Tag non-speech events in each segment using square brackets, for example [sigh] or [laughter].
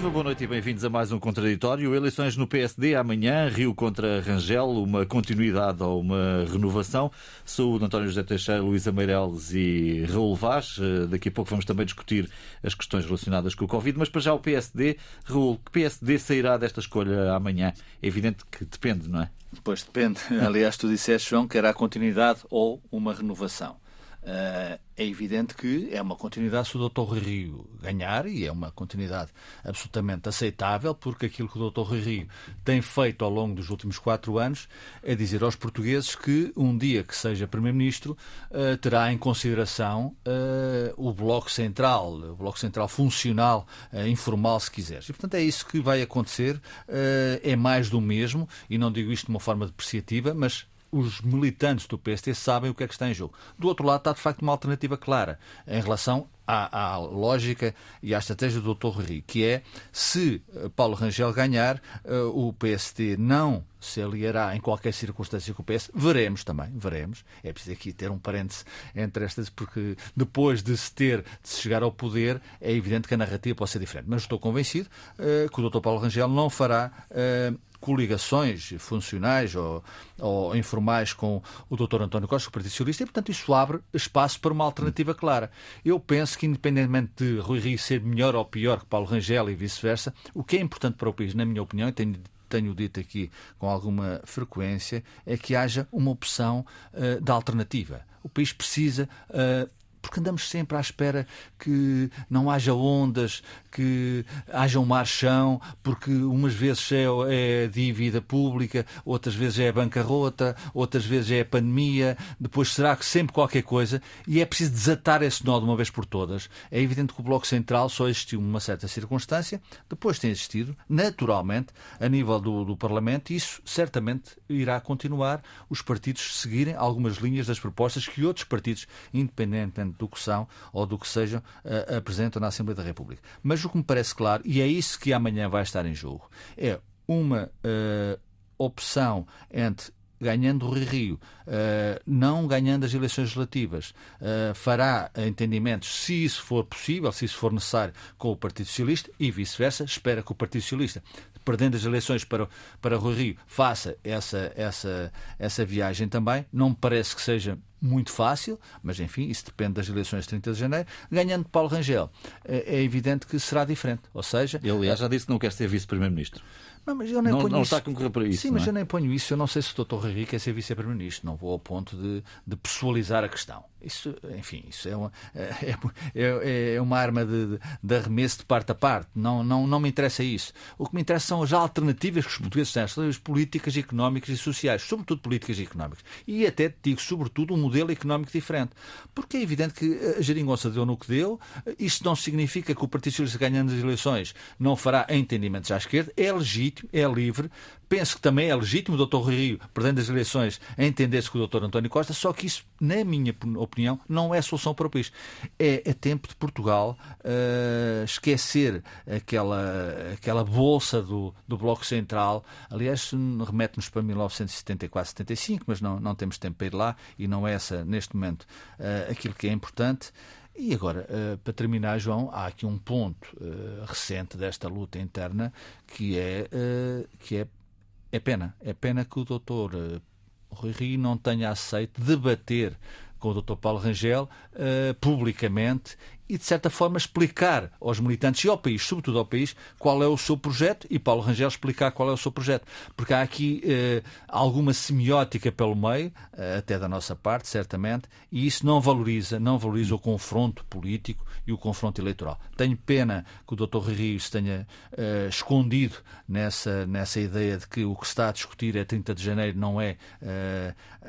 Viva, boa noite e bem-vindos a mais um Contraditório. Eleições no PSD amanhã, Rio contra Rangel, uma continuidade ou uma renovação. O António José Teixeira, Luísa Meireles e Raul Vaz. Eh, daqui a pouco vamos também discutir as questões relacionadas com o Covid, mas para já o PSD. Raul, que PSD sairá desta escolha amanhã? É evidente que depende, não é? Pois depende. [laughs] Aliás, tu disseste, João, que era a continuidade ou uma renovação. Uh, é evidente que é uma continuidade se o Dr. Rio ganhar e é uma continuidade absolutamente aceitável, porque aquilo que o Dr. Rio tem feito ao longo dos últimos quatro anos é dizer aos portugueses que um dia que seja Primeiro-Ministro uh, terá em consideração uh, o Bloco Central, o Bloco Central funcional, informal, se quiseres. E, portanto, é isso que vai acontecer. é mais do mesmo, e não digo isto de uma forma depreciativa, mas os militantes do PST sabem o que é que está em jogo. Do outro lado, está de facto uma alternativa clara em relação à, à lógica e à estratégia do Dr. Rui, que é se eh, Paulo Rangel ganhar, uh, o PST não se aliará em qualquer circunstância com o PS. Veremos também, veremos. É preciso aqui ter um parêntese entre estas, porque depois de se ter, de se chegar ao poder, é evidente que a narrativa pode ser diferente. Mas estou convencido uh, que o Dr. Paulo Rangel não fará. Coligações funcionais ou, ou, informais com o Dr. António Costa, o Partido Socialista, e, portanto, isso abre espaço para uma alternativa clara. Eu penso que, independentemente de Rui Rio ser melhor ou pior que Paulo Rangel e vice-versa, o que é importante para o país, na minha opinião, e tenho tenho dito aqui com alguma frequência, é que haja uma opção uh, de alternativa. O país precisa uh, porque andamos sempre à espera que não haja ondas, que haja um marchão, porque umas vezes é, é dívida pública, outras vezes é bancarrota, outras vezes é pandemia, depois será que sempre qualquer coisa, e é preciso desatar esse nó de uma vez por todas. É evidente que o Bloco Central só existiu numa certa circunstância, depois tem existido, naturalmente, a nível do, do Parlamento, e isso certamente irá continuar os partidos seguirem algumas linhas das propostas que outros partidos, independentemente do que são ou do que sejam, uh, apresentam na Assembleia da República. Mas o que me parece claro, e é isso que amanhã vai estar em jogo, é uma uh, opção entre ganhando o Rio, uh, não ganhando as eleições legislativas, uh, fará entendimentos, se isso for possível, se isso for necessário, com o Partido Socialista e vice-versa. Espera que o Partido Socialista, perdendo as eleições para, para o Rio, faça essa, essa, essa viagem também. Não me parece que seja muito fácil, mas enfim, isso depende das eleições de 30 de janeiro. Ganhando Paulo Rangel, é, é evidente que será diferente. Ou seja. Ele, aliás, já disse que não quer ser vice-primeiro-ministro. Não, mas eu nem não, ponho não isso. está a concorrer para isso. Sim, mas é? eu nem ponho isso. Eu não sei se o Dr. Rui quer ser vice-primeiro-ministro. Não vou ao ponto de, de pessoalizar a questão. Isso, enfim, isso é uma, é, é, é uma arma de, de, arremesso de parte a parte. Não, não, não me interessa isso. O que me interessa são as alternativas que os portugueses têm, as políticas económicas e sociais, sobretudo políticas económicas. E até digo, sobretudo, um modelo económico diferente. Porque é evidente que a geringonça deu no que deu. Isto não significa que o Partido Socialista ganhando as eleições não fará entendimentos à esquerda. É legítimo, é livre. Penso que também é legítimo o Dr. Rio, perdendo as eleições, entender-se com o Dr. António Costa, só que isso, na minha opinião, não é solução para o país. É, é tempo de Portugal uh, esquecer aquela, aquela bolsa do, do Bloco Central. Aliás, remete-nos para 1974, 75, mas não, não temos tempo para ir lá e não é essa, neste momento, uh, aquilo que é importante. E agora, uh, para terminar, João, há aqui um ponto uh, recente desta luta interna que é, uh, que é, é pena. É pena que o doutor Rui Rio não tenha aceito debater com o Dr. Paulo Rangel uh, publicamente e, de certa forma, explicar aos militantes e ao país, sobretudo ao país, qual é o seu projeto e Paulo Rangel explicar qual é o seu projeto. Porque há aqui uh, alguma semiótica pelo meio, uh, até da nossa parte, certamente, e isso não valoriza, não valoriza o confronto político e o confronto eleitoral. Tenho pena que o Dr. Rio se tenha escondido nessa, nessa ideia de que o que se está a discutir é 30 de janeiro, não é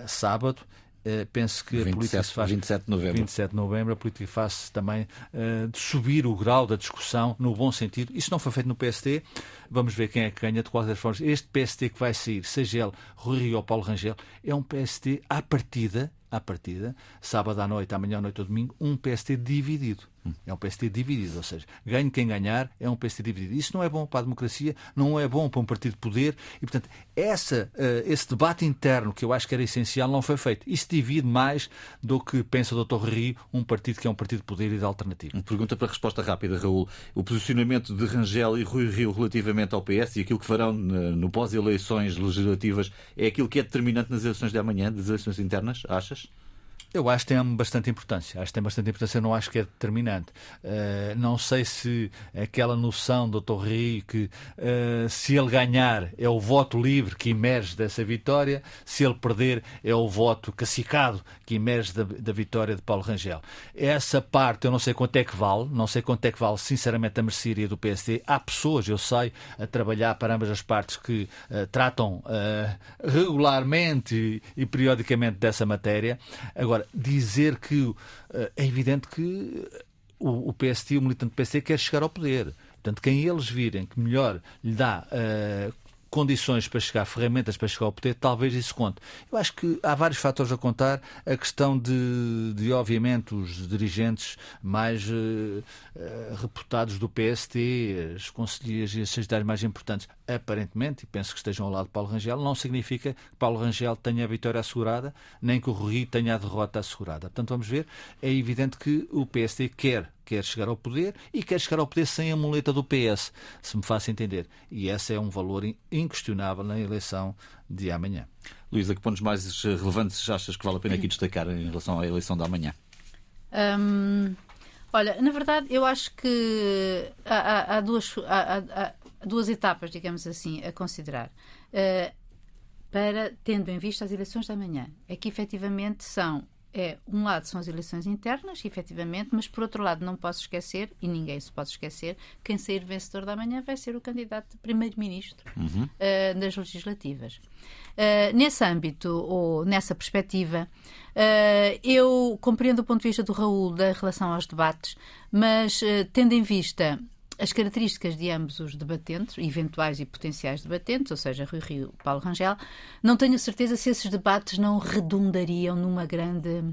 sábado Uh, penso que 27, a política se faz 27 de novembro. 27 de novembro, a política faz também uh, de subir o grau da discussão no bom sentido. Isso não foi feito no PST. Vamos ver quem é que ganha de qualquer forma. Este PST que vai sair, seja ele Rui Rio ou Paulo Rangel, é um PST à partida à partida, sábado à noite, amanhã à noite ou domingo, um PST dividido. É um PST dividido, ou seja, ganhe quem ganhar, é um PST dividido. Isso não é bom para a democracia, não é bom para um partido de poder e, portanto, essa, uh, esse debate interno que eu acho que era essencial não foi feito. Isso divide mais do que pensa o Dr. Rio, um partido que é um partido de poder e de alternativa. Pergunta para resposta rápida, Raul. O posicionamento de Rangel e Rui Rio relativamente ao PS e aquilo que farão no pós-eleições legislativas é aquilo que é determinante nas eleições de amanhã, das eleições internas, achas? Eu acho que tem bastante importância. Acho que tem bastante importância. Não acho que é determinante. Uh, não sei se aquela noção do. Rio que uh, se ele ganhar é o voto livre que emerge dessa vitória, se ele perder é o voto cacicado que emerge da, da vitória de Paulo Rangel. Essa parte eu não sei quanto é que vale. Não sei quanto é que vale, sinceramente, a mercearia do PSD. Há pessoas, eu sei, a trabalhar para ambas as partes que uh, tratam regularmente e, e periodicamente dessa matéria. Agora, Agora, dizer que uh, é evidente que o, o PST, o militante do PST, quer chegar ao poder. Portanto, quem eles virem que melhor lhe dá uh, condições para chegar, ferramentas para chegar ao poder, talvez isso conte. Eu acho que há vários fatores a contar. A questão de, de obviamente, os dirigentes mais uh, uh, reputados do PST, as conselheiras e as secretárias mais importantes, aparentemente, e penso que estejam ao lado de Paulo Rangel, não significa que Paulo Rangel tenha a vitória assegurada, nem que o Rui tenha a derrota assegurada. Portanto, vamos ver, é evidente que o PST quer quer chegar ao poder e quer chegar ao poder sem a muleta do PS, se me faço entender. E esse é um valor inquestionável na eleição de amanhã. Luísa, que pontos mais relevantes achas que vale a pena aqui destacar em relação à eleição da amanhã? Hum, olha, na verdade, eu acho que há, há, há duas, há, há, duas etapas, digamos assim, a considerar. Uh, para, tendo em vista as eleições da manhã, é que efetivamente são é, um lado são as eleições internas, efetivamente, mas por outro lado não posso esquecer, e ninguém se pode esquecer, quem sair vencedor da manhã vai ser o candidato de primeiro-ministro uhum. uh, das legislativas. Uh, nesse âmbito, ou nessa perspectiva, uh, eu compreendo o ponto de vista do Raul da relação aos debates, mas tendo em vista as características de ambos os debatentes, eventuais e potenciais debatentes, ou seja, Rui Rio e Paulo Rangel, não tenho certeza se esses debates não redundariam numa grande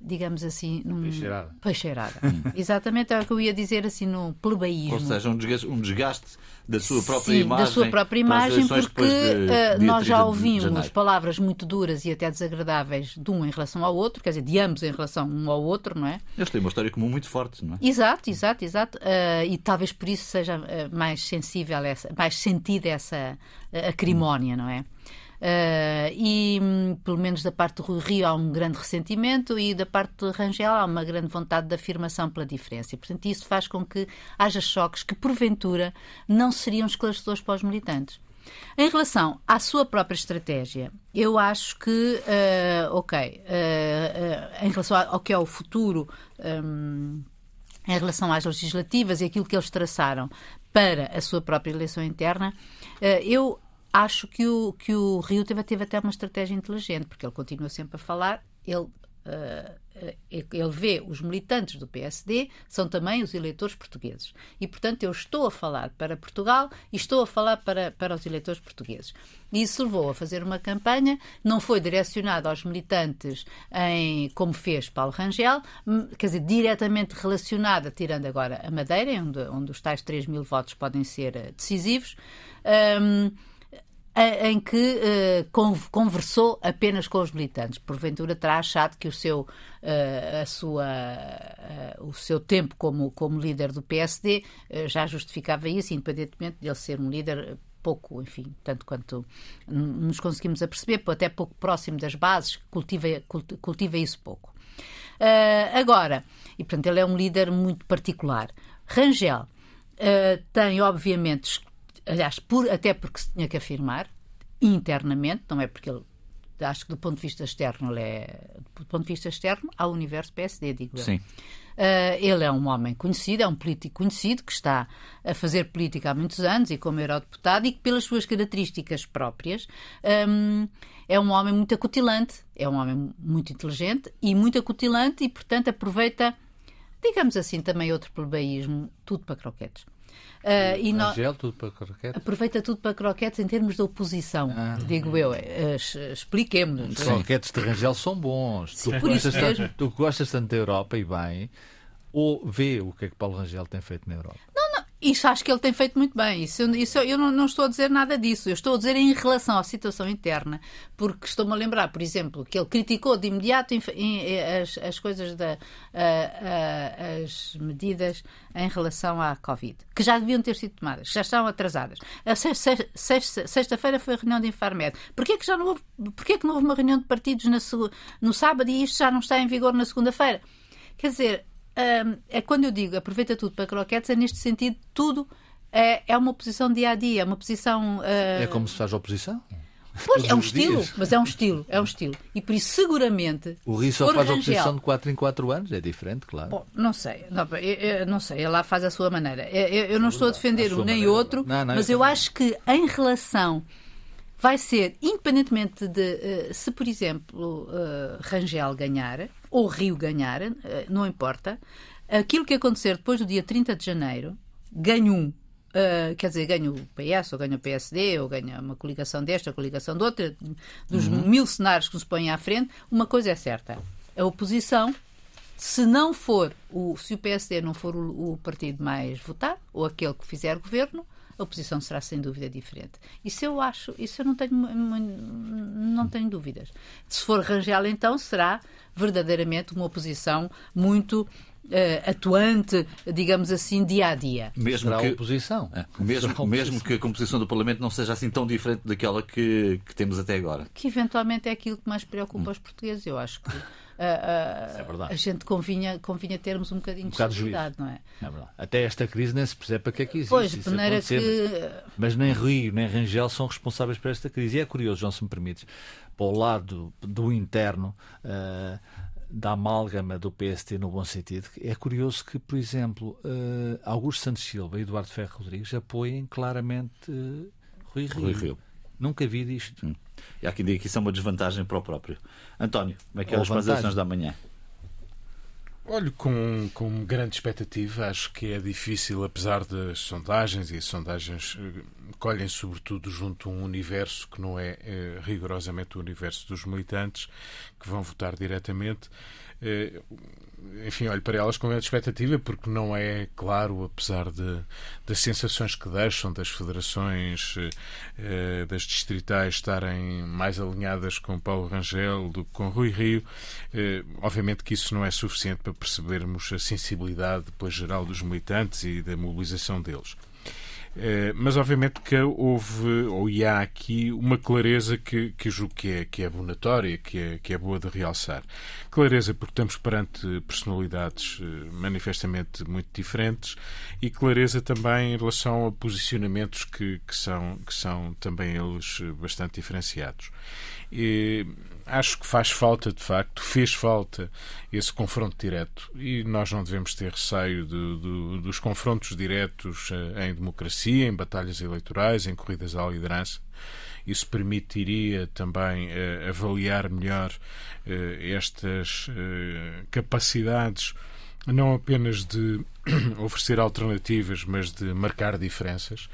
digamos assim, num... Peixeirada. Peixeirada. Hum. Exatamente é o que eu ia dizer assim no plebeísmo. Ou seja, um desgaste, um desgaste da sua própria Sim, imagem. da sua própria imagem, porque de, de nós já ouvimos palavras muito duras e até desagradáveis de um em relação ao outro, quer dizer, de ambos em relação um ao outro, não é? Eles têm uma história comum muito forte, não é? Exato, exato, exato. Uh, e talvez por isso seja uh, mais sensível, essa, mais sentida essa acrimónia, não é? Uh, e, hum, pelo menos da parte do Rio, há um grande ressentimento e da parte de Rangel há uma grande vontade de afirmação pela diferença. E, portanto, isso faz com que haja choques que, porventura, não seriam esclarecedores para os militantes. Em relação à sua própria estratégia, eu acho que, uh, ok, uh, em relação ao que é o futuro, um, em relação às legislativas e aquilo que eles traçaram para a sua própria eleição interna, eu acho que o, que o Rio teve, teve até uma estratégia inteligente, porque ele continua sempre a falar, ele Uh, ele vê os militantes do PSD são também os eleitores portugueses. E, portanto, eu estou a falar para Portugal e estou a falar para, para os eleitores portugueses. E isso levou a fazer uma campanha, não foi direcionada aos militantes em como fez Paulo Rangel, hum, quer dizer, diretamente relacionada, tirando agora a Madeira, onde, onde os tais 3 mil votos podem ser eh, decisivos. Um, em que uh, conversou apenas com os militantes. Porventura terá achado que o seu, uh, a sua, uh, o seu tempo como, como líder do PSD já justificava isso, independentemente de ele ser um líder pouco, enfim, tanto quanto nos conseguimos aperceber, até pouco próximo das bases, cultiva, cultiva isso pouco. agora, e portanto ele é um líder muito particular. Rangel tem, obviamente, aliás, por, até porque se tinha que afirmar internamente, não é porque ele acho que do ponto de vista externo ele é do ponto de vista externo ao universo PSD, digo eu. Sim. Uh, ele é um homem conhecido, é um político conhecido que está a fazer política há muitos anos e como eurodeputado e que pelas suas características próprias um, é um homem muito acutilante, é um homem muito inteligente e muito acutilante e portanto aproveita, digamos assim, também outro plebeísmo, tudo para croquetes. Uh, e no... Angel, tudo para croquetes? Aproveita tudo para croquetes em termos de oposição, ah. digo eu. Uh, Expliquemos-nos. Os croquetes de Rangel são bons. Sim, tu, isso mesmo. Tu gostas tanto da Europa e bem, ou vê o que é que Paulo Rangel tem feito na Europa? Isso acho que ele tem feito muito bem. Isso, isso eu não, não, estou a dizer nada disso. Eu estou a dizer em relação à situação interna, porque estou-me a lembrar, por exemplo, que ele criticou de imediato em, em, as, as coisas da as medidas em relação à Covid, que já deviam ter sido tomadas, já estão atrasadas. A sexta-feira foi a reunião de Infarmed. Porquê que já não houve, porquê que não houve uma reunião de partidos na, no sábado e isto já não está em vigor na segunda-feira? Quer dizer, é quando eu digo aproveita tudo para croquetes, é neste sentido, tudo é, é uma posição dia a dia, é uma posição. Uh... É como se faz oposição? Pois, é um estilo, dias. mas é um estilo, é um estilo. E por isso, seguramente. O Rio só faz Rangel, oposição de 4 em 4 anos, é diferente, claro. Bom, não sei, não, eu, eu, não sei, ele lá faz a sua maneira. Eu, eu não estou a defender um nem maneira, outro, não, não, mas eu, acho que em relação. Vai ser, independentemente de uh, se, por exemplo, uh, Rangel ganhar, ou Rio ganhar, eh, não importa. Aquilo que acontecer depois do dia 30 de janeiro, ganho um. Uh, quer dizer, ganha o PS, ou ganha o PSD, ou ganha uma coligação desta, ou coligação de outra, dos uhum. mil cenários que nos põem à frente, uma coisa é certa. A oposição, se não for, o, se o PSD não for o, o partido mais votado, ou aquele que fizer governo, a oposição será sem dúvida diferente. Isso eu acho, isso eu não tenho, não tenho dúvidas. Se for Rangel, então será verdadeiramente uma oposição muito atuante, digamos assim, dia a dia. Mesmo que, a oposição. É, [laughs] mesmo, oposição. mesmo que a composição do Parlamento não seja assim tão diferente daquela que, que temos até agora. Que eventualmente é aquilo que mais preocupa hum. os portugueses. Eu acho que [laughs] uh, a gente convinha, convinha termos um bocadinho um de cuidado, não é? é Até esta crise nem se percebe para que é que existe. Pois, de maneira que... Mas nem Rio nem Rangel são responsáveis por esta crise. E é curioso, João, se me permites, para o lado do interno. Uh, da amálgama do PST no bom sentido. É curioso que, por exemplo, uh, Augusto Santos Silva e Eduardo Ferro Rodrigues apoiem claramente uh, Rui Rio. Rui Rio. Nunca vi disto. Hum. E há quem diga que isso é uma desvantagem para o próprio. António, como é que é as eleições da manhã? Olho com, com grande expectativa. Acho que é difícil, apesar das sondagens, e as sondagens eh, colhem sobretudo junto a um universo que não é, é rigorosamente o universo dos militantes que vão votar diretamente. É, enfim, olho para elas com grande expectativa, porque não é claro, apesar de, das sensações que deixam das federações, eh, das distritais estarem mais alinhadas com Paulo Rangel do que com Rui Rio, eh, obviamente que isso não é suficiente para percebermos a sensibilidade depois geral dos militantes e da mobilização deles. Eh, mas obviamente que houve, ou há aqui, uma clareza que, que julgo que é, que é abonatória, que é, que é boa de realçar. Clareza porque estamos perante personalidades eh, manifestamente muito diferentes e clareza também em relação a posicionamentos que, que, são, que são também eles bastante diferenciados. E acho que faz falta, de facto, fez falta esse confronto direto e nós não devemos ter receio dos confrontos diretos eh, em democracia, em batalhas eleitorais, em corridas à liderança. Isso permitiria também uh, avaliar melhor uh, estas capacidades não apenas de [clears throat] oferecer alternativas, mas de marcar diferenças.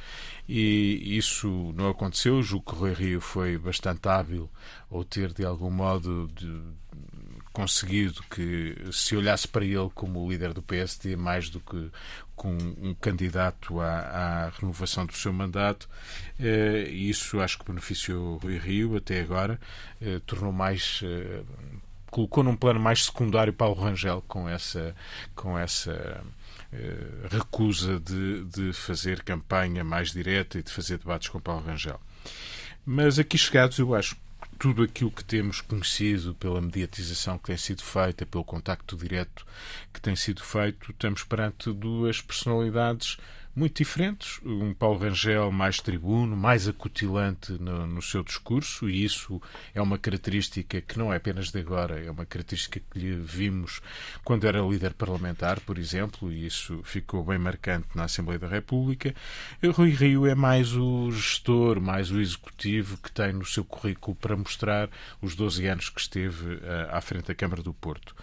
E isso não aconteceu. O que o Rui Rio foi bastante hábil ou ter, de algum modo, de, conseguido que se olhasse para ele como o líder do PSD mais do que com um candidato à, à renovação do seu mandato. Eh, isso acho que beneficiou Rui Rio até agora, eh, tornou mais eh, colocou num plano mais secundário Paulo Rangel com essa, com essa recusa de, de fazer campanha mais direta e de fazer debates com Paulo Rangel. Mas aqui chegados, eu acho tudo aquilo que temos conhecido pela mediatização que tem sido feita, pelo contacto direto que tem sido feito, estamos perante duas personalidades muito diferentes. Um Paulo Rangel mais tribuno, mais acutilante no, no, seu discurso, e isso é uma característica que não é apenas de agora, é uma característica que lhe vimos quando era líder parlamentar, por exemplo, e isso ficou bem marcante na Assembleia da República. Rui Rio é mais o gestor, mais o executivo que tem no seu currículo para mostrar os 12 anos que esteve uh, à frente da Câmara do Porto.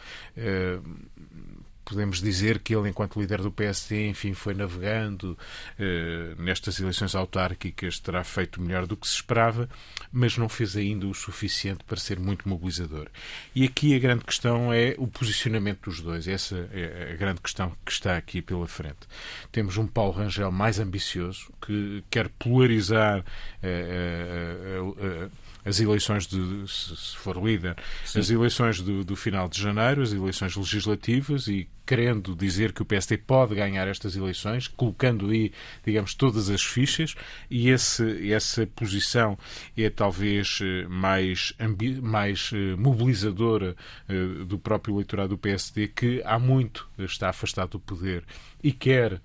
Podemos dizer que ele, enquanto líder do PSD, enfim, foi navegando eh, nestas eleições autárquicas, terá feito melhor do que se esperava, mas não fez ainda o suficiente para ser muito mobilizador. E aqui a grande questão é o posicionamento dos dois. Essa é a grande questão que está aqui pela frente. Temos um Paulo Rangel mais ambicioso, que quer polarizar eh, eh, as eleições de, se for líder, Sim. as eleições do, do, final de janeiro, as eleições legislativas e querendo dizer que o PSD pode ganhar estas eleições, colocando aí, digamos, todas as fichas, e esse, essa posição é talvez eh, mais, mais eh, mobilizadora eh, do próprio eleitorado do PSD, que há muito está afastado do poder e quer,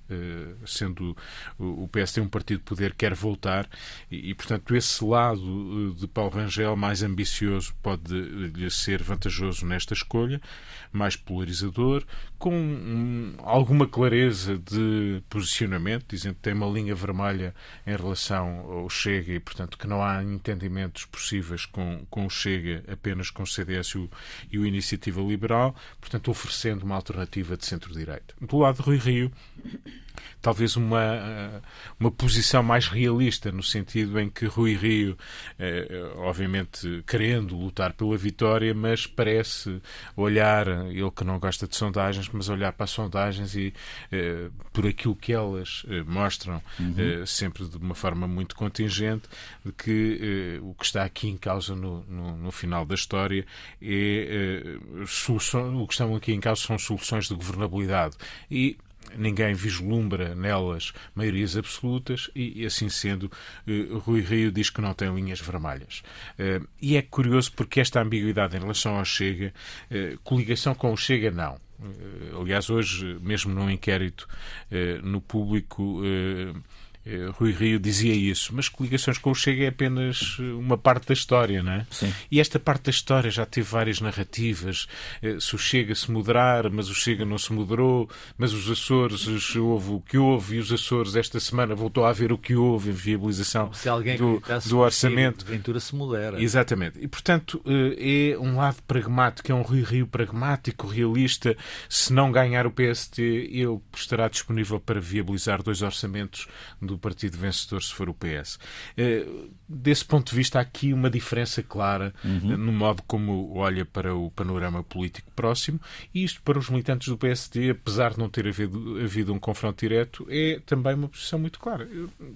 sendo o PSD um partido de poder, quer voltar, e, portanto, esse lado de Paulo Rangel mais ambicioso pode lhe ser vantajoso nesta escolha, mais polarizador, com um, alguma clareza de posicionamento, dizendo que tem uma linha vermelha em relação ao Chega e, portanto, que não há entendimentos possíveis com, com o Chega, apenas com o CDS e o, e o Iniciativa Liberal, portanto, oferecendo uma alternativa de centro-direita. Do lado de Rui Rio, talvez uma, eh, uma posição mais realista, no sentido em que Rui Rio, eh, obviamente querendo lutar pela vitória, mas parece olhar, ele que não gosta de sondagens, mas olhar para as sondagens e eh, por aquilo que elas mostram, uhum. sempre de uma forma muito contingente, de que o que está aqui em causa no, no, no final da história é solução, o que estão aqui em causa são soluções de governabilidade. E ninguém vislumbra nelas maiorias absolutas e, assim sendo, eh, Rui Rio diz que não tem linhas vermelhas. Eh, e é curioso porque esta ambiguidade em relação ao Chega, eh, coligação com o Chega, não. Aliás, hoje, mesmo num inquérito no público, Rui Rio dizia isso, mas coligações com o Chega é apenas eh, uma parte da história, não é? Sim. E esta parte da história já teve várias narrativas. Eh, se o Chega se moderar, mas o Chega não se moderou, mas os Açores houve o que houve e os Açores esta semana voltou a haver o que houve, a viabilização do, do orçamento. Ventura se modera. Exatamente. E, portanto, é um lado pragmático, é um Rui Rio pragmático, realista. Se não ganhar o PST, ele estará disponível para viabilizar dois orçamentos do partido vencedor se for o PS. Eh, desse ponto de vista, há aqui uma diferença clara uhum. no modo como olha para o panorama político próximo e isto para os militantes do PSD, apesar de não ter havido, havido um confronto direto, é também uma posição muito clara.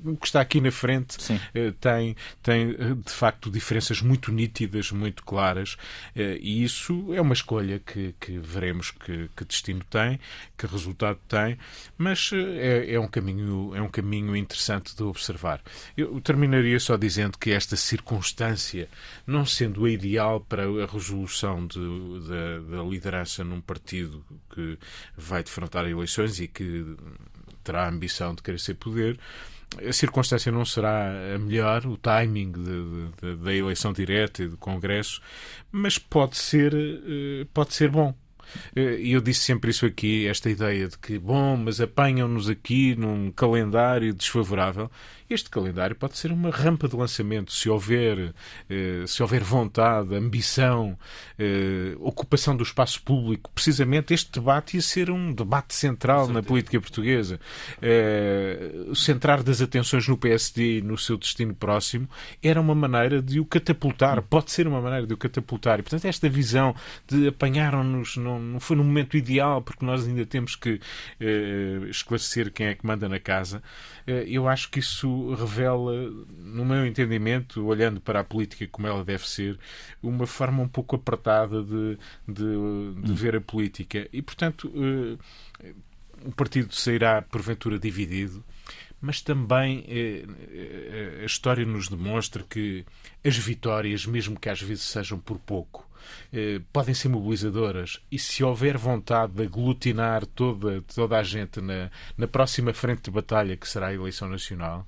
O que está aqui na frente eh, tem, tem, de facto, diferenças muito nítidas, muito claras e isso é uma escolha que, que veremos que, que destino tem, que resultado tem, mas é, é um caminho, é um caminho interessante de observar. Eu terminaria só dizendo que esta circunstância, não sendo a ideal para a resolução de, de, da liderança num partido que vai defrontar eleições e que terá a ambição de querer ser poder, a circunstância não será a melhor, o timing da eleição direta e do Congresso, mas pode ser, eh, pode ser bom. Eh, e eu disse sempre isso aqui, esta ideia de que, bom, mas apanham-nos aqui num calendário desfavorável. Este calendário pode ser uma rampa de lançamento se houver, eh, se houver vontade, ambição, eh, ocupação do espaço público. Precisamente este debate ia ser um debate central na política portuguesa. O centrar das atenções no PSD e no seu destino próximo era uma maneira de o catapultar, pode ser uma maneira de o catapultar. E, portanto, esta visão de apanharam-nos num não foi no momento ideal, porque nós ainda temos que esclarecer quem é que manda na casa. Eu acho que isso revela, no meu entendimento, olhando para a política como ela deve ser, uma forma um pouco apertada de, de, de hum. ver a política. E, portanto, uh, o partido sairá porventura dividido mas também eh, a história nos demonstra que as vitórias, mesmo que às vezes sejam por pouco, eh, podem ser mobilizadoras. E se houver vontade de aglutinar toda, toda a gente na, na próxima frente de batalha que será a eleição nacional,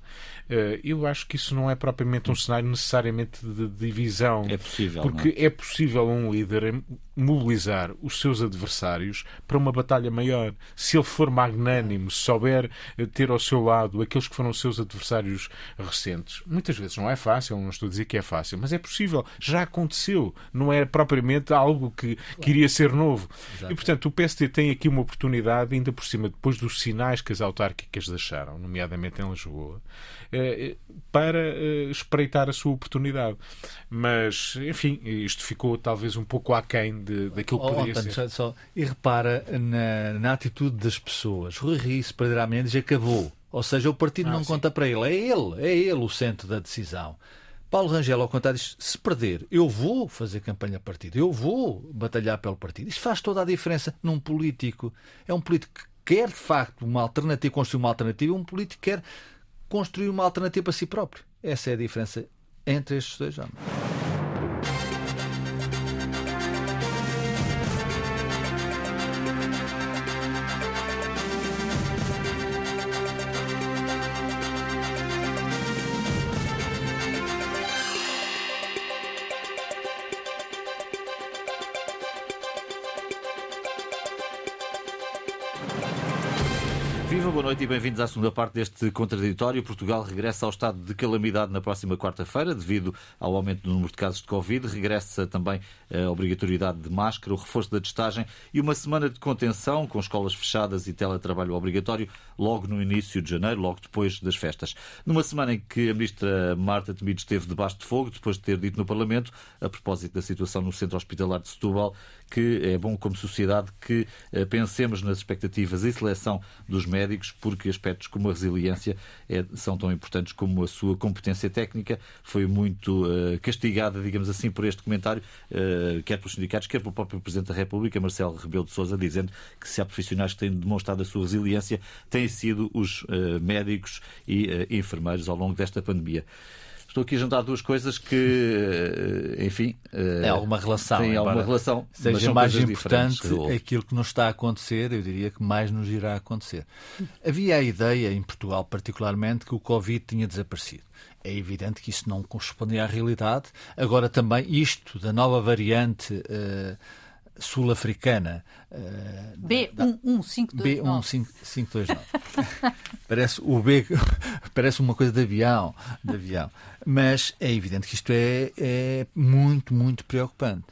eu acho que isso não é propriamente um cenário necessariamente de divisão. É possível. Porque é? é possível um líder mobilizar os seus adversários para uma batalha maior. Se ele for magnânimo, se souber eh, ter ao seu lado aqueles que foram seus adversários recentes, muitas vezes não é fácil, não estou a dizer que é fácil, mas é possível. Já aconteceu. Não é propriamente algo que queria ser novo. Exato. E, portanto, o PSD tem aqui uma oportunidade, ainda por cima, depois dos sinais que as autárquicas deixaram, nomeadamente em Lisboa, eh, para eh, espreitar a sua oportunidade. Mas, enfim, isto ficou talvez um pouco aquém de, daquilo que oh, poderia oh, ser. Só, e repara na, na atitude das pessoas. Rui Rio, amanhã, diz acabou. Ou seja, o partido ah, não sim. conta para ele. É ele, é ele o centro da decisão. Paulo Rangel, ao contrário, diz: se perder, eu vou fazer campanha partido, eu vou batalhar pelo partido. Isso faz toda a diferença num político. É um político que quer, de facto, uma alternativa, construir uma alternativa, um político que quer construir uma alternativa para si próprio. Essa é a diferença entre estes dois homens. Noite e bem-vindos à segunda parte deste contraditório. Portugal regressa ao estado de calamidade na próxima quarta-feira, devido ao aumento do número de casos de Covid. Regressa também a obrigatoriedade de máscara, o reforço da testagem e uma semana de contenção, com escolas fechadas e teletrabalho obrigatório, logo no início de janeiro, logo depois das festas. Numa semana em que a ministra Marta Temido esteve debaixo de fogo, depois de ter dito no Parlamento, a propósito da situação no centro hospitalar de Setúbal, que é bom como sociedade que eh, pensemos nas expectativas e seleção dos médicos, porque aspectos como a resiliência é, são tão importantes como a sua competência técnica. Foi muito uh, castigada, digamos assim, por este comentário, uh, quer pelos sindicatos, quer pelo próprio Presidente da República, Marcelo Rebelo de Sousa, dizendo que se há profissionais que têm demonstrado a sua resiliência, têm sido os médicos e enfermeiros ao longo desta pandemia. Estou aqui a juntar duas coisas que, eh, enfim. É alguma relação. Tem alguma relação. Seja mais importante aquilo que nos está a acontecer, eu diria que mais nos irá acontecer. Havia a ideia, em Portugal particularmente, que o Covid tinha desaparecido. É evidente que isso não correspondia à realidade. Agora também isto da nova variante. Uh, sul-africana. Uh, B11529. B11529. parece o B, parece uma coisa de avião, de avião. Mas é evidente que isto é, é muito, muito preocupante.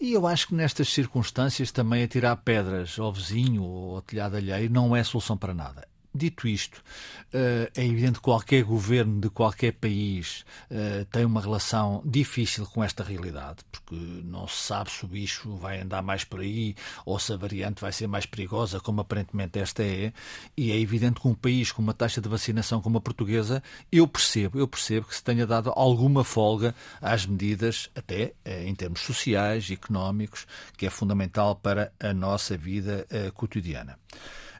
E eu acho que nestas circunstâncias também atirar pedras ao vizinho ou ao telhado alheio não é solução para nada. Dito isto, eh, é evidente que qualquer governo de qualquer país eh, tem uma relação difícil com esta realidade, porque não se sabe se o bicho vai andar mais por aí ou se a variante vai ser mais perigosa, como aparentemente esta é. E é evidente que um país com uma taxa de vacinação como a portuguesa, eu percebo, eu percebo que se tenha dado alguma folga às medidas, até eh, em termos sociais e económicos, que é fundamental para a nossa vida cotidiana.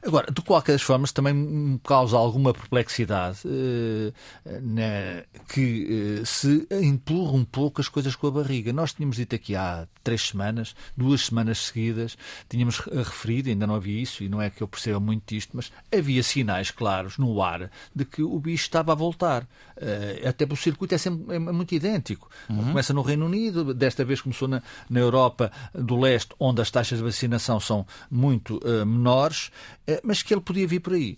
Agora, de qualquer forma, também me causa alguma perplexidade uh, né, que uh, se empurra um pouco as coisas com a barriga. Nós tínhamos dito aqui há três semanas, duas semanas seguidas, tínhamos referido, ainda não havia isso, e não é que eu perceba muito disto, mas havia sinais claros no ar de que o bicho estava a voltar. Uh, até porque o circuito é, sempre, é muito idêntico. Uhum. Começa no Reino Unido, desta vez começou na, na Europa do Leste, onde as taxas de vacinação são muito menores eh, mas que ele podia vir por aí.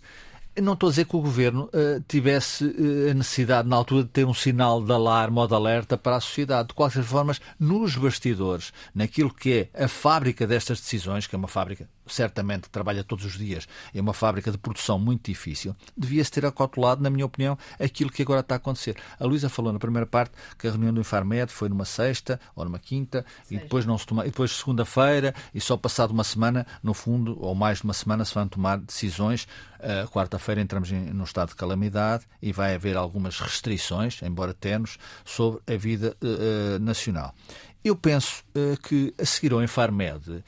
Não estou a dizer que o governo uh, tivesse uh, a necessidade, na altura, de ter um sinal de alarme ou de alerta para a sociedade. De qualquer forma, nos bastidores, naquilo que é a fábrica destas decisões, que é uma fábrica certamente trabalha todos os dias, é uma fábrica de produção muito difícil, devia-se ter acautelado, na minha opinião, aquilo que agora está a acontecer. A Luísa falou na primeira parte que a reunião do Infarmed foi numa sexta ou numa quinta e depois não se toma, e depois segunda-feira e só passado uma semana, no fundo, ou mais de uma semana, se vão tomar decisões. Uh, Quarta-feira entramos em, no estado de calamidade e vai haver algumas restrições, embora tenos, sobre a vida uh, nacional. Eu penso uh, que a seguir ao Infarmed uh,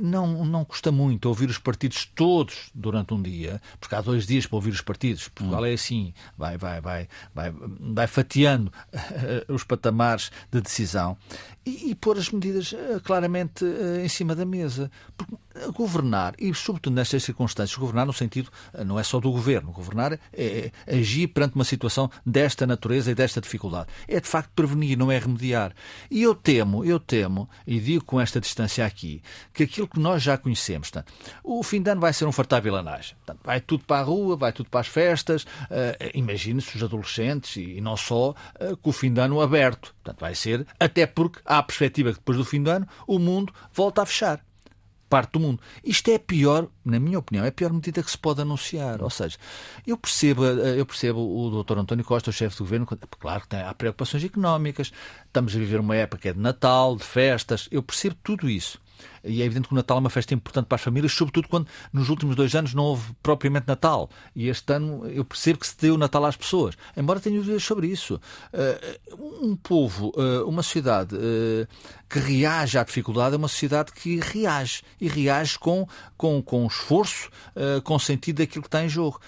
não, não custa muito ouvir os partidos todos durante um dia, porque há dois dias para ouvir os partidos. Portugal hum. é assim, vai, vai, vai, vai, vai fatiando uh, os patamares de decisão e, e pôr as medidas claramente em cima da mesa. Porque governar, e sobretudo nestas circunstâncias, governar no sentido, não é só do governo, governar é, é agir perante uma situação desta natureza e desta dificuldade. É de facto prevenir, não é remediar. E eu temo, eu temo, e digo com esta distância aqui, que aquilo que nós já conhecemos, portanto, o fim de ano vai ser um fartar vilanagem. Portanto, vai tudo para a rua, vai tudo para as festas, uh, imagine-se os adolescentes, e, e não só, uh, com o fim de ano aberto. Portanto, vai ser, até porque há a perspectiva que depois do fim do ano o mundo volta a fechar parte do mundo. Isto é pior, na minha opinião, é a pior medida que se pode anunciar. Ou seja, eu percebo, eu percebo o Dr. António Costa, o chefe do governo, claro que tem, há preocupações económicas, estamos a viver uma época de Natal, de festas, eu percebo tudo isso. E é evidente que o Natal é uma festa importante para as famílias, sobretudo quando nos últimos dois anos não houve propriamente Natal. E este ano eu percebo que se deu Natal às pessoas. Embora tenha dúvidas sobre isso. Uh, um povo, uh, uma sociedade uh, que reage à dificuldade é uma sociedade que reage. E reage com, com, com esforço, com sentido daquilo que está em jogo.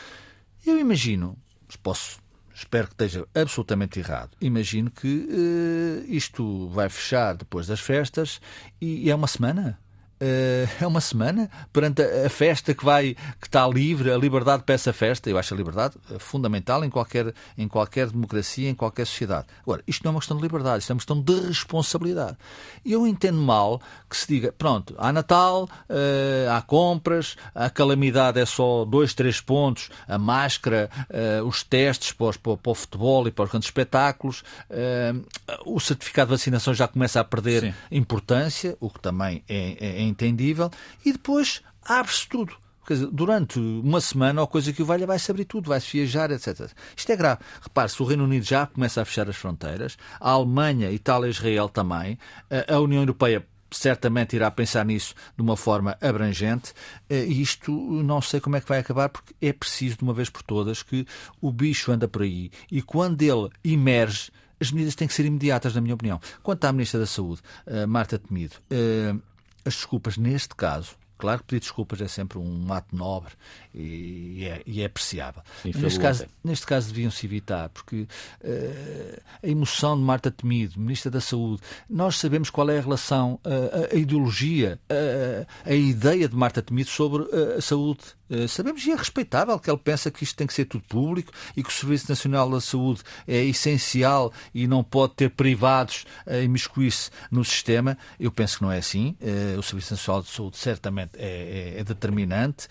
Eu imagino, posso espero que esteja absolutamente errado. Imagino que uh, isto vai fechar depois das festas e, e é uma semana. Uh, é uma semana perante a, festa que vai que está livre, a liberdade para essa festa. Eu acho a liberdade eh, fundamental em qualquer, em qualquer democracia, em qualquer sociedade. Agora, isto não é uma questão de liberdade, isto é uma questão de responsabilidade. Eu entendo mal que se diga, pronto, há Natal, uh, há compras, a calamidade é só dois, três pontos, a máscara, os testes para, os, para, para, o futebol e para os grandes espetáculos, o certificado de vacinação já começa a perder Sim. importância, o que também é, é, é entendível, e depois abre-se tudo. Dizer, durante uma semana, ou coisa que o valha, vai-se abrir tudo, vai-se viajar, etc. Isto é grave. Repare-se, o Reino Unido já começa a fechar as fronteiras, a Alemanha, Itália e Israel também, a União Europeia certamente irá pensar nisso de uma forma abrangente. E isto não sei como é que vai acabar, porque é preciso, de uma vez por todas, que o bicho anda por aí e quando ele emerge, as medidas têm que ser imediatas, na minha opinião. Quanto à Ministra da Saúde, Marta Temido, as desculpas neste caso Claro que pedir desculpas é sempre um ato nobre e é, e é apreciável. Neste caso, neste caso deviam-se evitar, porque uh, a emoção de Marta Temido, Ministra da Saúde, nós sabemos qual é a relação, uh, a, ideologia, uh, a ideia de Marta Temido sobre a saúde sabemos e é respeitável que ele pensa que isto tem que ser tudo público e que o Serviço Nacional da Saúde é essencial e não pode ter privados a imiscuir-se no sistema. Eu penso que não é assim. Uh, o Serviço Nacional de Saúde certamente é, é, é determinante,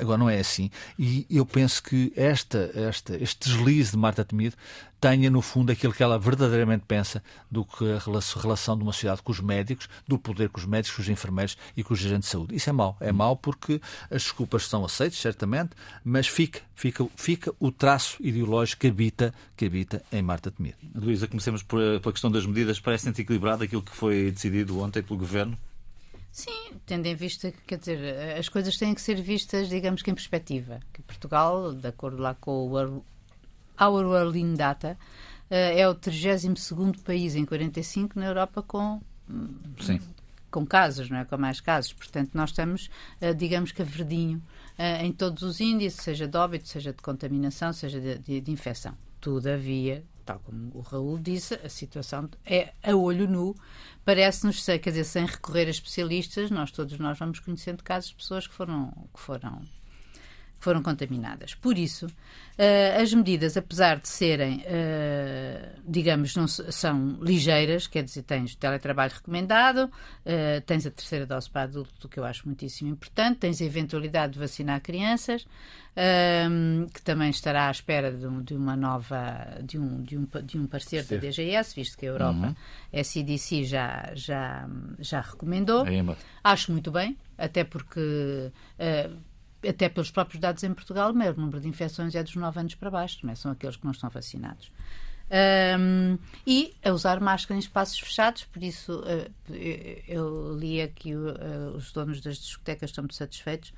agora não é assim. E eu penso que esta, esta, este deslize de Marta Temido tenha, no fundo, aquilo que ela verdadeiramente pensa do que a relação de uma sociedade com os médicos, do poder com os médicos, com os enfermeiros e com os agentes de saúde. Isso é mau. É mau porque as desculpas são aceitas, certamente, mas fica, fica, fica o traço ideológico que habita, que habita em Marta Temido. Luísa, comecemos por, pela questão das medidas. Parece-te equilibrado aquilo que foi decidido ontem pelo Governo? Sim, tendo em vista que, quer dizer, as coisas têm que ser vistas, digamos que em perspectiva. Que Portugal, de acordo lá com o Our World Data, eh, é o 32 país em 45 na Europa com. Sim. Com casos, não é? Com mais casos. Portanto, nós estamos, eh, digamos que a verdinho eh, em todos os índices, seja de óbito, seja de contaminação, seja de, de, de infecção. Todavia, tal como o Raul disse, a situação é a olho nu. Parece-nos, quer dizer, sem recorrer a especialistas, nós todos nós vamos conhecendo casos de pessoas que foram, que foram foram contaminadas. Por isso, uh, as medidas, apesar de serem, uh, digamos, não são ligeiras, quer dizer, tens o teletrabalho recomendado, uh, tens a terceira dose para adulto, que eu acho muitíssimo importante, tens a eventualidade de vacinar crianças, que também estará à espera de, um, de, uma nova, de um, de um, de um parecer Sim. da DGS, visto que a Europa, uhum. a CDC já, já, já recomendou. Acho muito bem, até porque até pelos próprios dados em Portugal, o maior número de infecções é dos 9 anos para baixo, também são aqueles que não estão vacinados. Um, e a usar máscara em espaços fechados, por isso uh, eu li aqui uh, os donos das discotecas estão muito satisfeitos,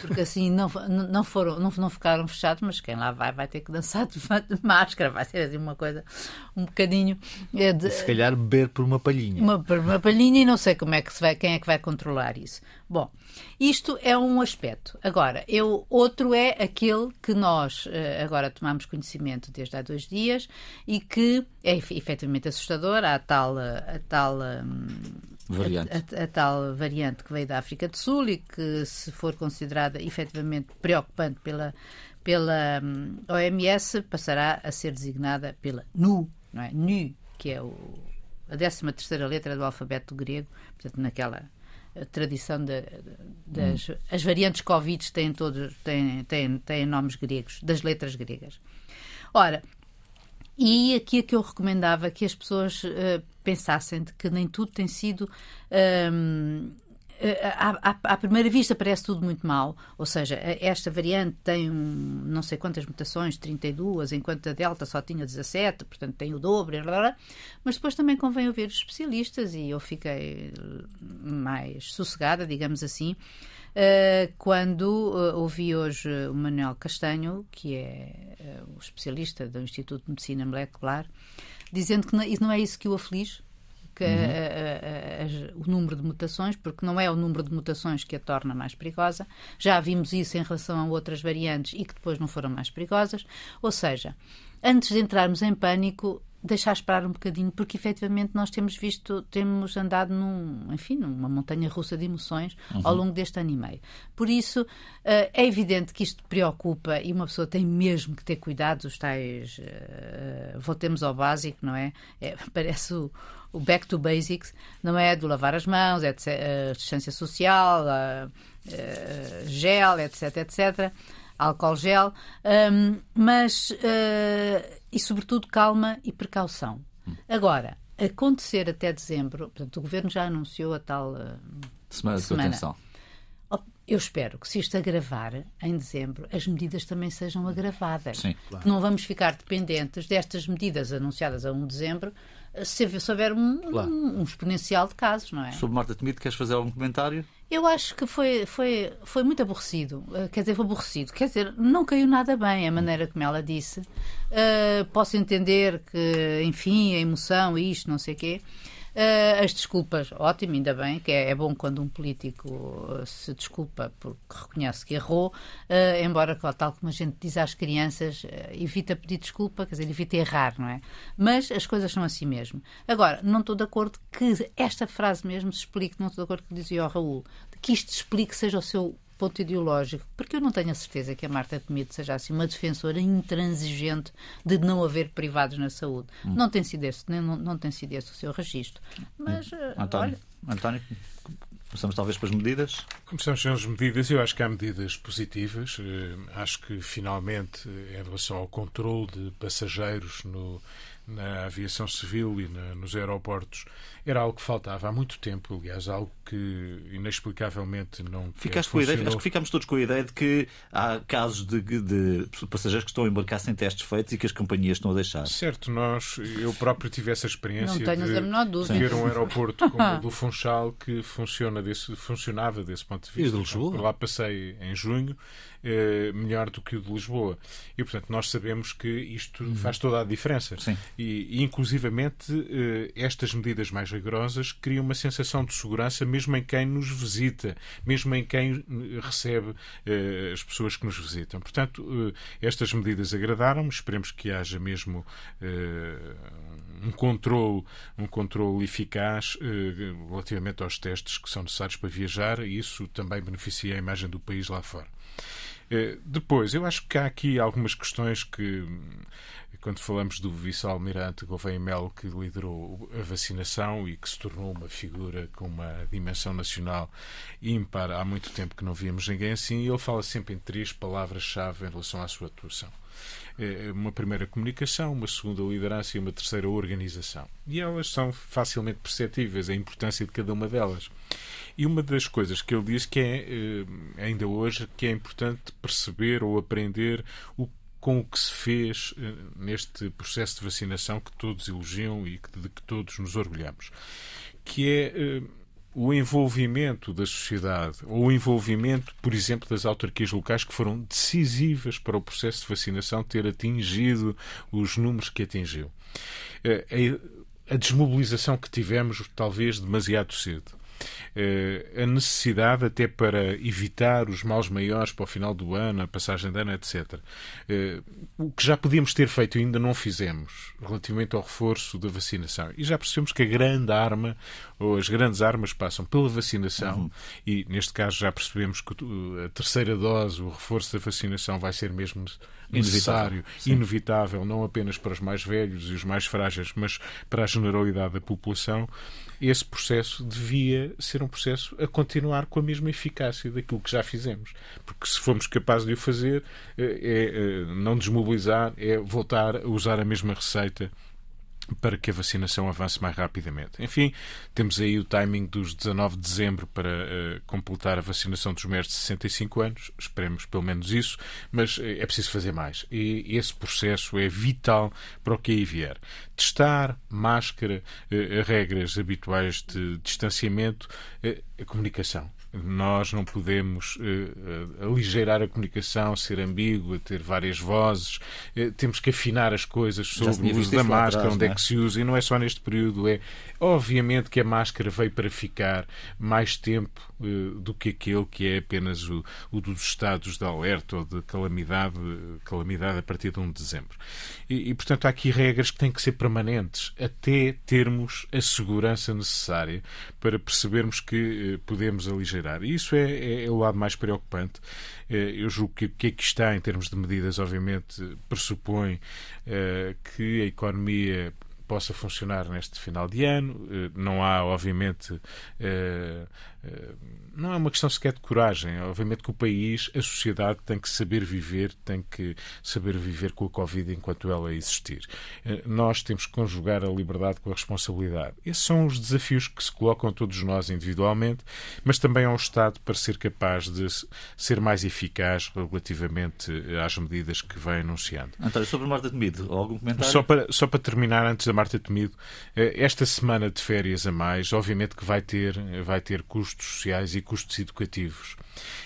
porque assim não, não, foram, não, não ficaram fechados, mas quem lá vai vai ter que dançar de, máscara, vai ser assim uma coisa um bocadinho. De, se calhar beber por uma palhinha. Uma, por uma palhinha e não sei como é que se vai, quem é que vai controlar isso. Bom, isto é um aspecto. Agora, eu, outro é aquele que nós agora tomamos conhecimento desde há dois dias e que é efetivamente assustador. Há a tal, a tal um, variante. A, a, a, tal variante que veio da África do Sul e que, se for considerada efetivamente preocupante pela, pela um, OMS, passará a ser designada pela NU, não é? NU, que é o, a 13 terceira letra do alfabeto grego, portanto, naquela tradição de, de, das hum. as variantes Covid têm todos têm, têm, têm nomes gregos, das letras gregas. Ora, e aqui é que eu recomendava que as pessoas uh, pensassem de que nem tudo tem sido. Um, eh, à, à, à, primeira vista parece tudo muito mal, ou seja, esta variante tem um, não sei quantas mutações, 32, enquanto a Delta só tinha 17, portanto tem o dobro, blá, blá, mas depois também convém ouvir os especialistas e eu fiquei mais sossegada, digamos assim, uh, quando uh, ouvi hoje o Manuel Castanho, que é uh, o especialista do Instituto de Medicina Molecular, dizendo que não, não é isso que o aflige, que uhum. a, a, a, o número de mutações, porque não é o número de mutações que a torna mais perigosa. Já vimos isso em relação a outras variantes e que depois não foram mais perigosas. Ou seja, antes de entrarmos em pânico, deixar esperar um bocadinho, porque efetivamente nós temos visto, temos andado num, enfim, numa montanha russa de emoções uhum. ao longo deste ano e meio. Por isso, uh, é evidente que isto preocupa e uma pessoa tem mesmo que ter cuidado, os tais, uh, voltemos ao básico, não é? é [laughs] parece o, o, back to basics, não é do lavar as mãos, é de, uh, distância social, gel, etc, etc álcool gel, um, mas uh, e sobretudo calma e precaução. Agora, acontecer até dezembro, portanto, o governo já anunciou a tal uh, semana, semana. de atenção. Eu espero que se isto agravar em dezembro, as medidas também sejam agravadas. Sim, claro. Que não vamos ficar dependentes destas medidas anunciadas a 1 de dezembro se, se houver um, claro. um, um, exponencial de casos, não é? Sobre Marta Temido, queres fazer algum comentário? Eu acho que foi, foi, foi muito aborrecido. Uh, quer dizer, foi aborrecido. Quer dizer, não caiu nada bem a maneira como ela disse. Uh, posso entender que, enfim, a emoção isto, não sei o quê. Uh, as desculpas, ótimo, ainda bem, que é, é, bom quando um político se desculpa porque reconhece que errou, uh, embora, tal como a gente diz às crianças, uh, evita pedir desculpa, quer dizer, evita errar, não é? Mas as coisas são assim mesmo. Agora, não estou de acordo que esta frase mesmo se explique, não estou de acordo com o que dizia o Raul, que isto explique, seja o seu ponto ideológico, porque eu não tenho a certeza que a Marta Temido seja assim uma defensora intransigente de não haver privados na saúde. Hum. Não tem sido esse, não, não tem sido esse o seu registro. Mas, hum. António, olha... António, começamos talvez pelas medidas? Começamos pelas medidas. Eu acho que há medidas positivas. Eh, acho que finalmente, em relação ao controle de passageiros no na aviação civil e na, nos aeroportos era algo que faltava há muito tempo, aliás, algo que inexplicavelmente não Ficaste com a ideia, acho que ficámos todos com a ideia de que há casos de, de, passageiros que estão a embarcar sem testes feitos e que as companhias estão a deixar. Certo, nós, eu próprio tive essa experiência de ver um aeroporto como o do Funchal que funciona desse, funcionava desse ponto de vista. E de Lisboa? Por lá passei em junho eh, melhor do que o de Lisboa. E, portanto, nós sabemos que isto uhum. faz toda a diferença. Sim. E, e inclusivamente, eh, estas medidas mais rigorosas criam uma sensação de segurança mesmo em quem nos visita, mesmo em quem eh, recebe as pessoas que nos visitam. Portanto, estas medidas agradaram-me. Esperemos que haja mesmo um controle, um controle eficaz relativamente aos testes que são necessários para viajar e isso também beneficia a imagem do país lá fora. Eh, depois, eu acho que há aqui algumas questões que, quando falamos do vice-almirante Gouveia Melo, que liderou a vacinação e que se tornou uma figura com uma dimensão nacional ímpar, há muito tempo que não víamos ninguém assim, ele fala sempre em três palavras-chave em relação à sua atuação eh, uma primeira comunicação, uma segunda liderança e uma terceira organização. E elas são facilmente perceptíveis, a importância de cada uma delas. E uma das coisas que ele diz que é, eh, ainda hoje, que é importante perceber ou aprender o com o que se fez eh, neste processo de vacinação que todos elogiam e de que todos nos orgulhamos, que é eh, o envolvimento da sociedade ou o envolvimento, por exemplo, das autarquias locais que foram decisivas para o processo de vacinação ter atingido os números que atingiu. A desmobilização que tivemos, talvez demasiado cedo a necessidade, até para evitar os males maiores para o final do ano, a passagem de ano, etc. O que já podíamos ter feito e ainda não fizemos relativamente ao reforço da vacinação. E já percebemos que a grande arma, ou as grandes armas, passam pela vacinação, uhum. e neste caso já percebemos que a terceira dose, o reforço da vacinação, vai ser mesmo necessário, inevitável, inevitável não apenas para os mais velhos e os mais frágeis, mas para a generalidade da população, esse processo devia ser um processo a continuar com a mesma eficácia daquilo que já fizemos. Porque se formos capazes de o fazer, é, é não desmobilizar, é voltar a usar a mesma receita para que a vacinação avance mais rapidamente. Enfim, temos aí o timing dos 19 de dezembro para uh, completar a vacinação dos maiores de 65 anos, esperemos pelo menos isso, mas uh, é preciso fazer mais. E esse processo é vital para o que aí vier. Testar, máscara, uh, regras habituais de distanciamento, a comunicação. Nós não podemos uh, aligeirar a comunicação, ser ambígua, ter várias vozes. Uh, temos que afinar as coisas sobre o uso da máscara, onde é? é que se usa. E não é só neste período. É obviamente que a máscara veio para ficar mais tempo uh, do que aquele que é apenas o, o, dos estados de alerta ou de calamidade, calamidade a partir de 1 de dezembro. E, e, portanto, há aqui regras que têm que ser permanentes até termos a segurança necessária para percebermos que podemos aligeirar e isso é, é, é o lado mais preocupante. Eh, eu julgo que o que aqui está, em termos de medidas, obviamente, pressupõe uh, que a economia possa funcionar neste final de ano. Eh, não há, obviamente, não é uma questão sequer de coragem. Obviamente que o país, a sociedade, tem que saber viver, tem que saber viver com a Covid enquanto ela existir. Eh, nós temos que conjugar a liberdade com a responsabilidade. Esses são os desafios que se colocam a todos nós individualmente, mas também ao Estado para ser capaz de ser mais eficaz relativamente às medidas que vem anunciando. António, sobre Marta Temido, algum comentário? Só para, só para terminar, antes da Marta Temido, eh, esta semana de férias a mais, obviamente que vai ter, vai ter custos sociais e custos educativos.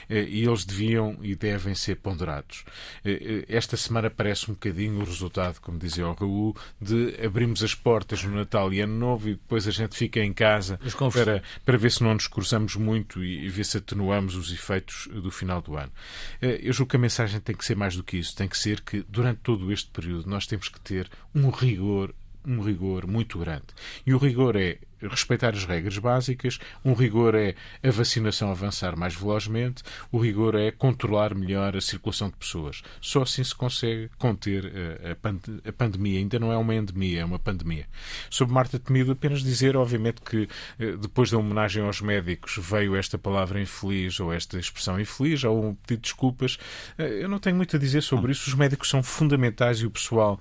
Eh, e eles deviam e devem ser ponderados. Eh, eh, esta semana parece um bocadinho o resultado, como dizia o Raul, de abrirmos as portas no Natal e Ano Novo e depois a gente fica em casa para, para ver se não nos cruzamos muito e ver se atenuamos os efeitos do final do ano. Eu julgo que a mensagem tem que ser mais do que isso. Tem que ser que, durante todo este período, nós temos que ter um rigor um rigor muito grande. E o rigor é respeitar as regras básicas, um rigor é a vacinação avançar mais velozmente, o rigor é controlar melhor a circulação de pessoas. Só assim se consegue conter eh, a, pand a pandemia. Ainda não é uma endemia, é uma pandemia. Sobre Marta Temido, apenas dizer, obviamente, que eh, depois da homenagem aos médicos veio esta palavra infeliz ou esta expressão infeliz ou um pedido de desculpas. Eh, eu não tenho muito a dizer sobre isso. Os médicos são fundamentais e o pessoal,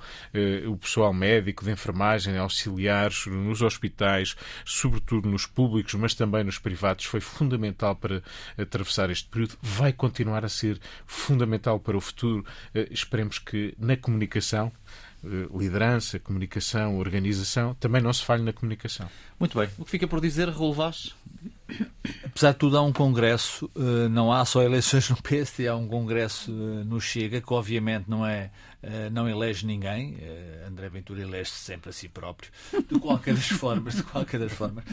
o pessoal médico, de enfermagem, auxiliares nos hospitais, sobretudo nos públicos, mas também nos privados, foi fundamental para atravessar este período. Vai continuar a ser fundamental para o futuro. Eh, esperemos que na comunicação eh, liderança, comunicação, organização, também não se falhe na comunicação. Muito bem. O que fica por dizer, Raul Vaz? Apesar de tudo, há um congresso, eh, não há só eleições no PSD, há um congresso no Chega, que obviamente não é eh, não elege ninguém. André Ventura elege-se sempre a si próprio, de qualquer das [laughs] formas, de qualquer das formas.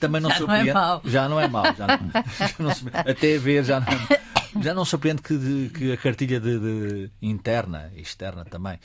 Também não já surpreende. Não é já não é mau. Já não, [laughs] já não, até ver já não, já não surpreende que, de, que a cartilha de, de, interna e externa também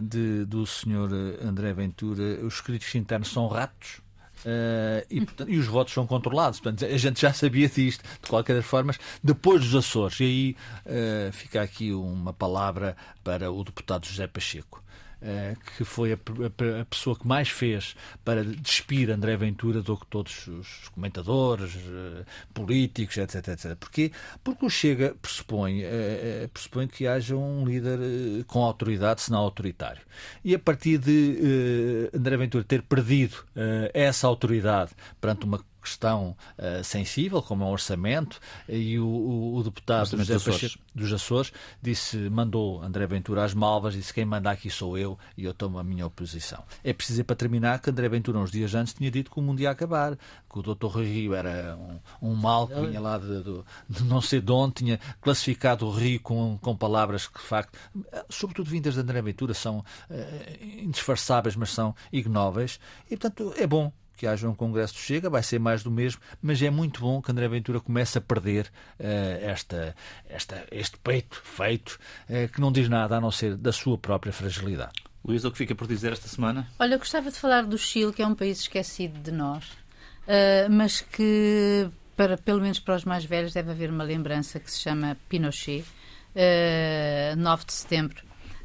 de, do senhor André Ventura, os escritos internos são ratos Uh, e, portanto, e, os votos são controlados. Portanto, a gente já sabia disto, de qualquer das formas, depois dos Açores. E aí uh, fica aqui uma palavra para o deputado José Pacheco. Eh, que foi a, a, a, pessoa que mais fez para despir André Ventura do que todos os comentadores, uh, políticos, etc, etc. Porquê? Porque o Chega pressupõe, uh, pressupõe que haja um líder com autoridade, se não autoritário. E a partir de André Ventura ter perdido essa autoridade perante uma questão uh, sensível, como é um orçamento, e o, o, o deputado José dos Pacheco dos Açores disse, mandou André Ventura às malvas, disse quem manda aqui sou eu e eu tomo a minha oposição. É preciso para terminar que André Ventura uns dias antes tinha dito que o mundo ia acabar, que o Dr. Rui Rio era um, um mal que vinha lá de, de, de, não sei de onde, tinha classificado o Rio com, com palavras que de facto, sobretudo vindas de André Ventura, são uh, indisfarçáveis, mas são ignóveis, e portanto é bom que haja um Congresso do Chega, vai ser mais do mesmo, mas é muito bom que André Ventura comece a perder uh, esta, esta, este peito feito, uh, que não diz nada a não ser da sua própria fragilidade. Luís, o que fica por dizer esta semana? Olha, eu gostava de falar do Chile, que é um país esquecido de nós, uh, mas que, para, pelo menos para os mais velhos, deve haver uma lembrança que se chama Pinochet, 9 de setembro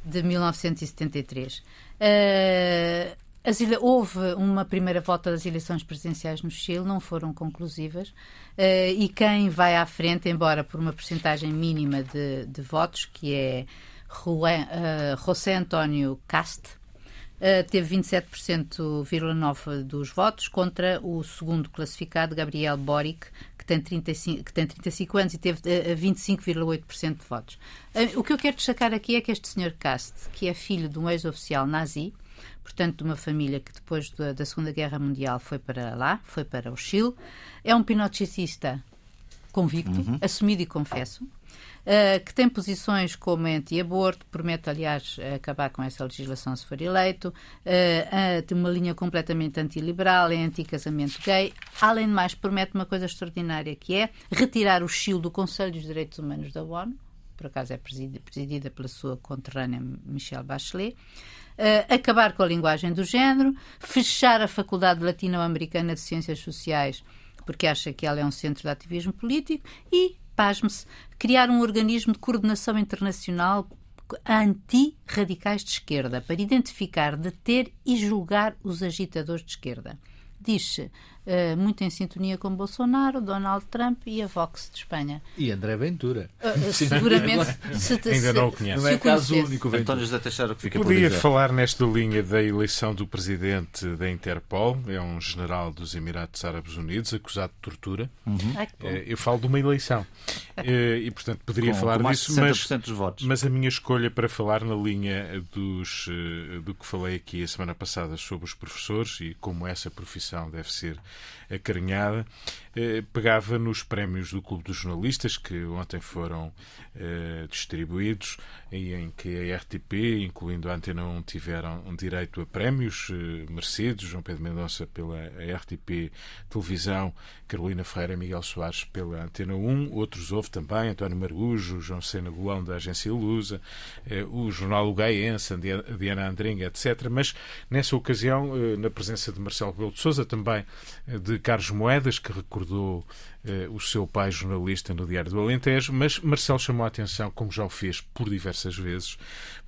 de 1973. Uh, Ilha, houve uma primeira volta das eleições presidenciais no Chile, não foram conclusivas, uh, e quem vai à frente, embora por uma porcentagem mínima de, de votos, que é Juan, uh, José António Cast, uh, teve 27,9% dos votos, contra o segundo classificado, Gabriel Boric, que tem 35, que tem 35 anos e teve uh, 25,8% de votos. o que eu quero destacar aqui é que este senhor Cast, que é filho de um ex-oficial nazi, portanto, de uma família que depois da, da, Segunda Guerra Mundial foi para lá, foi para o Chile. É um pinochetista convicto, uhum. assumido e confesso. Uh, que tem posições como anti-aborto, promete, aliás, acabar com essa legislação se for eleito, uh, uh, tem uma linha completamente antiliberal, é anti-casamento gay. Além de mais, promete uma coisa extraordinária, que é retirar o Chile do Conselho dos Direitos Humanos da ONU, por acaso é presidida, presidida pela sua conterrânea Michelle Bachelet, uh, acabar com a linguagem do género, fechar a Faculdade Latino-Americana de Ciências Sociais, porque acha que ela é um centro de ativismo político, e, pasme-se, criar um organismo de coordenação internacional anti-radicais de esquerda, para identificar, deter e julgar os agitadores de esquerda. Diz-se uh, muito em sintonia com Bolsonaro, Donald Trump e a Vox de Espanha. E André Ventura. [laughs] Uh, seguramente. se, se, Ainda não o conhece. Não é caso único. António José Teixeira, que fica Podia falar nesta linha da eleição do presidente da Interpol. É um general dos Emirados Árabes Unidos acusado de tortura. Uhum. eu falo de uma eleição. e, portanto, poderia com, falar com disso, mas, dos votos. mas a minha escolha para falar na linha dos, do que falei aqui a semana passada sobre os professores e como essa profissão deve ser acarinhada, eh, pegava nos prémios do Clube dos Jornalistas, que ontem foram eh, distribuídos, e em que a RTP, incluindo a Antena 1, tiveram um direito a prémios eh, merecidos, João Pedro Mendonça pela RTP Televisão, Carolina Ferreira e Miguel Soares pela Antena 1, outros houve também, António Margujo, João Sena Golão da Agência Lusa, o Jornal Ugaense, Diana Andringa, etc. Mas nessa ocasião, na presença de Marcelo Rebelo de Sousa, também de Carlos Moedas, que recordou eh, o seu pai jornalista no Diário do Alentejo, mas Marcelo chamou a atenção, como já o fez por diversas vezes,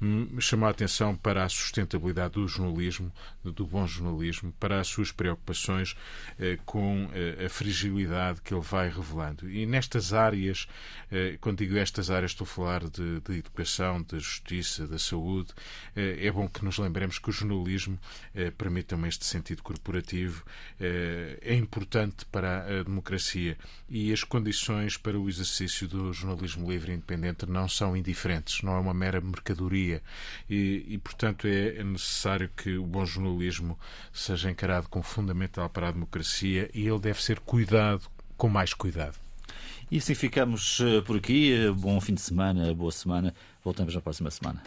hum, chamou a atenção para a sustentabilidade do jornalismo, do bom jornalismo, para as suas preocupações eh, com eh, a fragilidade que ele vai revelando. E nestas áreas, quando digo estas áreas, estou a falar de, de educação, da justiça, da saúde, é bom que nos lembremos que o jornalismo permita-me este sentido corporativo, é importante para a democracia e as condições para o exercício do jornalismo livre e independente não são indiferentes, não é uma mera mercadoria e, e portanto, é necessário que o bom jornalismo seja encarado como fundamental para a democracia e ele deve ser cuidado com mais cuidado. E assim ficamos eh, por aqui. Bom fim de semana, boa semana. Voltamos na próxima semana.